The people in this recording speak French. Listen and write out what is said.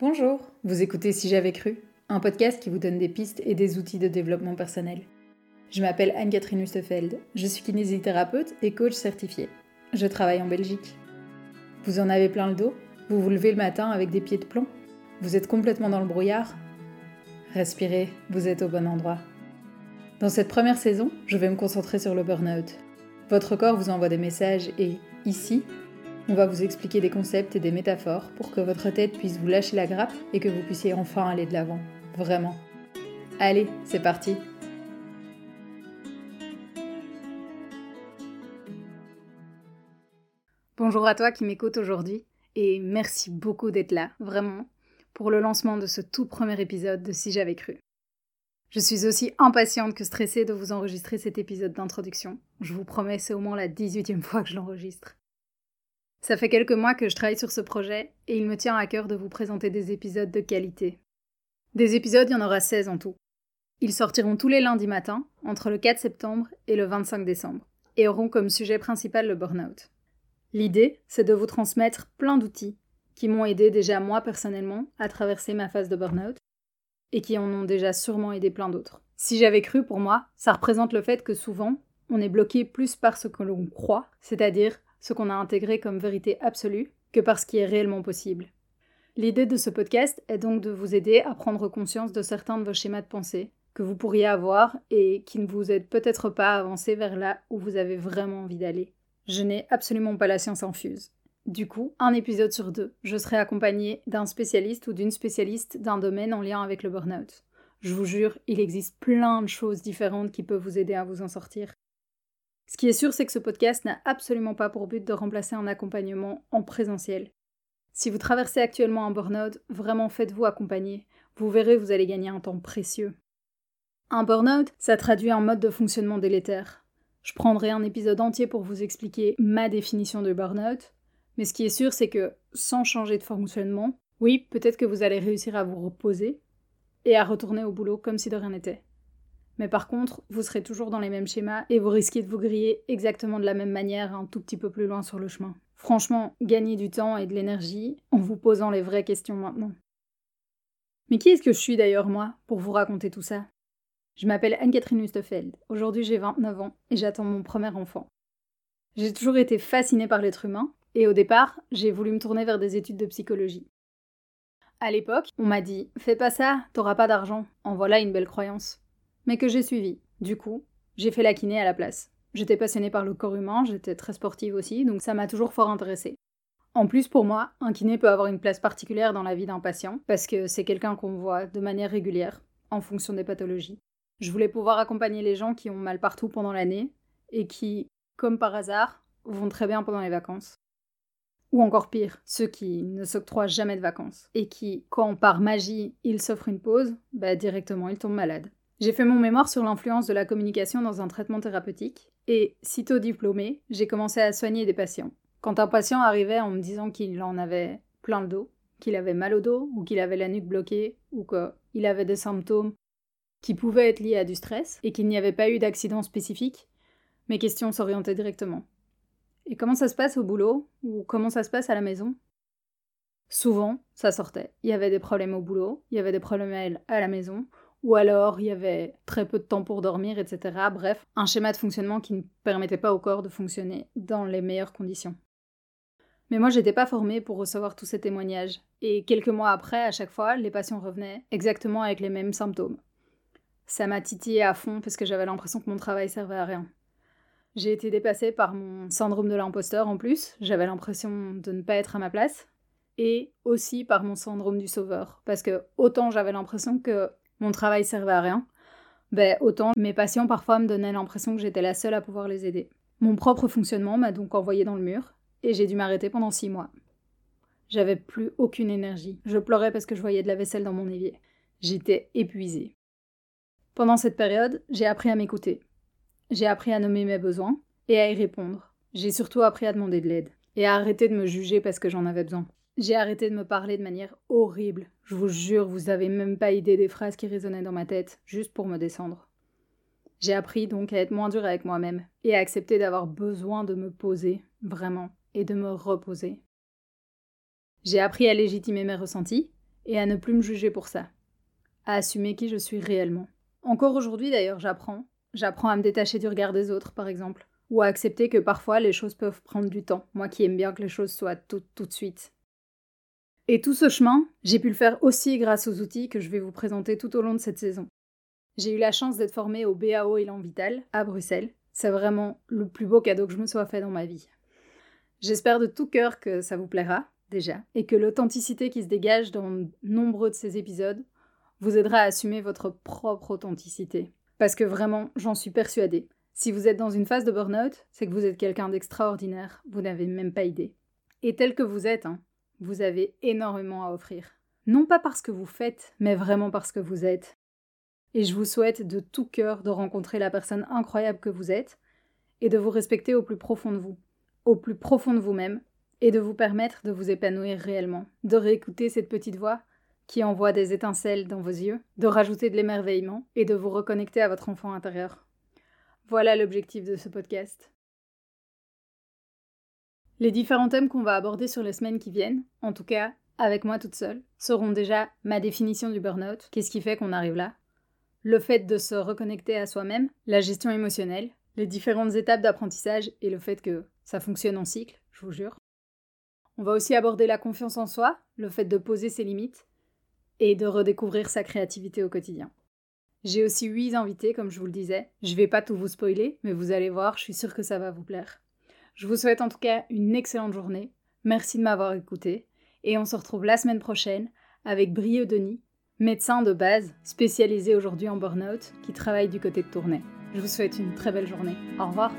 Bonjour, vous écoutez Si j'avais cru, un podcast qui vous donne des pistes et des outils de développement personnel. Je m'appelle Anne-Catherine Hustefeld, je suis kinésithérapeute et coach certifié. Je travaille en Belgique. Vous en avez plein le dos Vous vous levez le matin avec des pieds de plomb Vous êtes complètement dans le brouillard Respirez, vous êtes au bon endroit. Dans cette première saison, je vais me concentrer sur le burn-out. Votre corps vous envoie des messages et, ici, on va vous expliquer des concepts et des métaphores pour que votre tête puisse vous lâcher la grappe et que vous puissiez enfin aller de l'avant. Vraiment. Allez, c'est parti Bonjour à toi qui m'écoute aujourd'hui et merci beaucoup d'être là, vraiment, pour le lancement de ce tout premier épisode de Si j'avais cru. Je suis aussi impatiente que stressée de vous enregistrer cet épisode d'introduction. Je vous promets, c'est au moins la 18e fois que je l'enregistre. Ça fait quelques mois que je travaille sur ce projet et il me tient à cœur de vous présenter des épisodes de qualité. Des épisodes, il y en aura 16 en tout. Ils sortiront tous les lundis matins, entre le 4 septembre et le 25 décembre, et auront comme sujet principal le burn-out. L'idée, c'est de vous transmettre plein d'outils qui m'ont aidé déjà moi personnellement à traverser ma phase de burn-out et qui en ont déjà sûrement aidé plein d'autres. Si j'avais cru pour moi, ça représente le fait que souvent, on est bloqué plus par ce que l'on croit, c'est-à-dire ce qu'on a intégré comme vérité absolue, que par ce qui est réellement possible. L'idée de ce podcast est donc de vous aider à prendre conscience de certains de vos schémas de pensée que vous pourriez avoir et qui ne vous aident peut-être pas à avancer vers là où vous avez vraiment envie d'aller. Je n'ai absolument pas la science infuse. Du coup, un épisode sur deux, je serai accompagné d'un spécialiste ou d'une spécialiste d'un domaine en lien avec le burn-out. Je vous jure, il existe plein de choses différentes qui peuvent vous aider à vous en sortir. Ce qui est sûr, c'est que ce podcast n'a absolument pas pour but de remplacer un accompagnement en présentiel. Si vous traversez actuellement un burn-out, vraiment faites-vous accompagner. Vous verrez, vous allez gagner un temps précieux. Un burn-out, ça traduit un mode de fonctionnement délétère. Je prendrai un épisode entier pour vous expliquer ma définition de burn-out, mais ce qui est sûr, c'est que sans changer de fonctionnement, oui, peut-être que vous allez réussir à vous reposer et à retourner au boulot comme si de rien n'était. Mais par contre, vous serez toujours dans les mêmes schémas et vous risquez de vous griller exactement de la même manière un tout petit peu plus loin sur le chemin. Franchement, gagnez du temps et de l'énergie en vous posant les vraies questions maintenant. Mais qui est-ce que je suis d'ailleurs moi pour vous raconter tout ça? Je m'appelle Anne-Catherine Hustefeld. Aujourd'hui j'ai 29 ans et j'attends mon premier enfant. J'ai toujours été fascinée par l'être humain et au départ, j'ai voulu me tourner vers des études de psychologie. À l'époque, on m'a dit Fais pas ça, t'auras pas d'argent. En voilà une belle croyance mais que j'ai suivi. Du coup, j'ai fait la kiné à la place. J'étais passionnée par le corps humain, j'étais très sportive aussi, donc ça m'a toujours fort intéressée. En plus, pour moi, un kiné peut avoir une place particulière dans la vie d'un patient, parce que c'est quelqu'un qu'on voit de manière régulière, en fonction des pathologies. Je voulais pouvoir accompagner les gens qui ont mal partout pendant l'année, et qui, comme par hasard, vont très bien pendant les vacances. Ou encore pire, ceux qui ne s'octroient jamais de vacances, et qui, quand par magie, ils s'offrent une pause, bah directement ils tombent malades. J'ai fait mon mémoire sur l'influence de la communication dans un traitement thérapeutique, et sitôt diplômé, j'ai commencé à soigner des patients. Quand un patient arrivait en me disant qu'il en avait plein le dos, qu'il avait mal au dos, ou qu'il avait la nuque bloquée, ou qu'il avait des symptômes qui pouvaient être liés à du stress, et qu'il n'y avait pas eu d'accident spécifique, mes questions s'orientaient directement. Et comment ça se passe au boulot, ou comment ça se passe à la maison? Souvent, ça sortait. Il y avait des problèmes au boulot, il y avait des problèmes à la maison, ou alors il y avait très peu de temps pour dormir, etc. Bref, un schéma de fonctionnement qui ne permettait pas au corps de fonctionner dans les meilleures conditions. Mais moi, j'étais pas formée pour recevoir tous ces témoignages. Et quelques mois après, à chaque fois, les patients revenaient exactement avec les mêmes symptômes. Ça m'a titillé à fond parce que j'avais l'impression que mon travail servait à rien. J'ai été dépassée par mon syndrome de l'imposteur en plus, j'avais l'impression de ne pas être à ma place, et aussi par mon syndrome du sauveur, parce que autant j'avais l'impression que mon travail servait à rien, ben, autant mes patients parfois me donnaient l'impression que j'étais la seule à pouvoir les aider. Mon propre fonctionnement m'a donc envoyé dans le mur, et j'ai dû m'arrêter pendant six mois. J'avais plus aucune énergie. Je pleurais parce que je voyais de la vaisselle dans mon évier. J'étais épuisée. Pendant cette période, j'ai appris à m'écouter. J'ai appris à nommer mes besoins et à y répondre. J'ai surtout appris à demander de l'aide et à arrêter de me juger parce que j'en avais besoin. J'ai arrêté de me parler de manière horrible. Je vous jure, vous avez même pas idée des phrases qui résonnaient dans ma tête, juste pour me descendre. J'ai appris donc à être moins dur avec moi-même et à accepter d'avoir besoin de me poser, vraiment, et de me reposer. J'ai appris à légitimer mes ressentis et à ne plus me juger pour ça, à assumer qui je suis réellement. Encore aujourd'hui d'ailleurs, j'apprends. J'apprends à me détacher du regard des autres, par exemple, ou à accepter que parfois les choses peuvent prendre du temps, moi qui aime bien que les choses soient toutes tout de suite. Et tout ce chemin, j'ai pu le faire aussi grâce aux outils que je vais vous présenter tout au long de cette saison. J'ai eu la chance d'être formée au BAO Élan Vital à Bruxelles. C'est vraiment le plus beau cadeau que je me sois fait dans ma vie. J'espère de tout cœur que ça vous plaira, déjà, et que l'authenticité qui se dégage dans nombreux de ces épisodes vous aidera à assumer votre propre authenticité. Parce que vraiment, j'en suis persuadée. Si vous êtes dans une phase de burn-out, c'est que vous êtes quelqu'un d'extraordinaire, vous n'avez même pas idée. Et tel que vous êtes, hein, vous avez énormément à offrir. Non pas parce que vous faites, mais vraiment parce que vous êtes. Et je vous souhaite de tout cœur de rencontrer la personne incroyable que vous êtes et de vous respecter au plus profond de vous, au plus profond de vous-même, et de vous permettre de vous épanouir réellement, de réécouter cette petite voix qui envoie des étincelles dans vos yeux, de rajouter de l'émerveillement et de vous reconnecter à votre enfant intérieur. Voilà l'objectif de ce podcast. Les différents thèmes qu'on va aborder sur les semaines qui viennent, en tout cas avec moi toute seule, seront déjà ma définition du burn-out, qu'est-ce qui fait qu'on arrive là, le fait de se reconnecter à soi-même, la gestion émotionnelle, les différentes étapes d'apprentissage et le fait que ça fonctionne en cycle, je vous jure. On va aussi aborder la confiance en soi, le fait de poser ses limites et de redécouvrir sa créativité au quotidien. J'ai aussi huit invités, comme je vous le disais. Je vais pas tout vous spoiler, mais vous allez voir, je suis sûre que ça va vous plaire. Je vous souhaite en tout cas une excellente journée. Merci de m'avoir écouté. Et on se retrouve la semaine prochaine avec Brieux Denis, médecin de base spécialisé aujourd'hui en burn-out qui travaille du côté de Tournai. Je vous souhaite une très belle journée. Au revoir.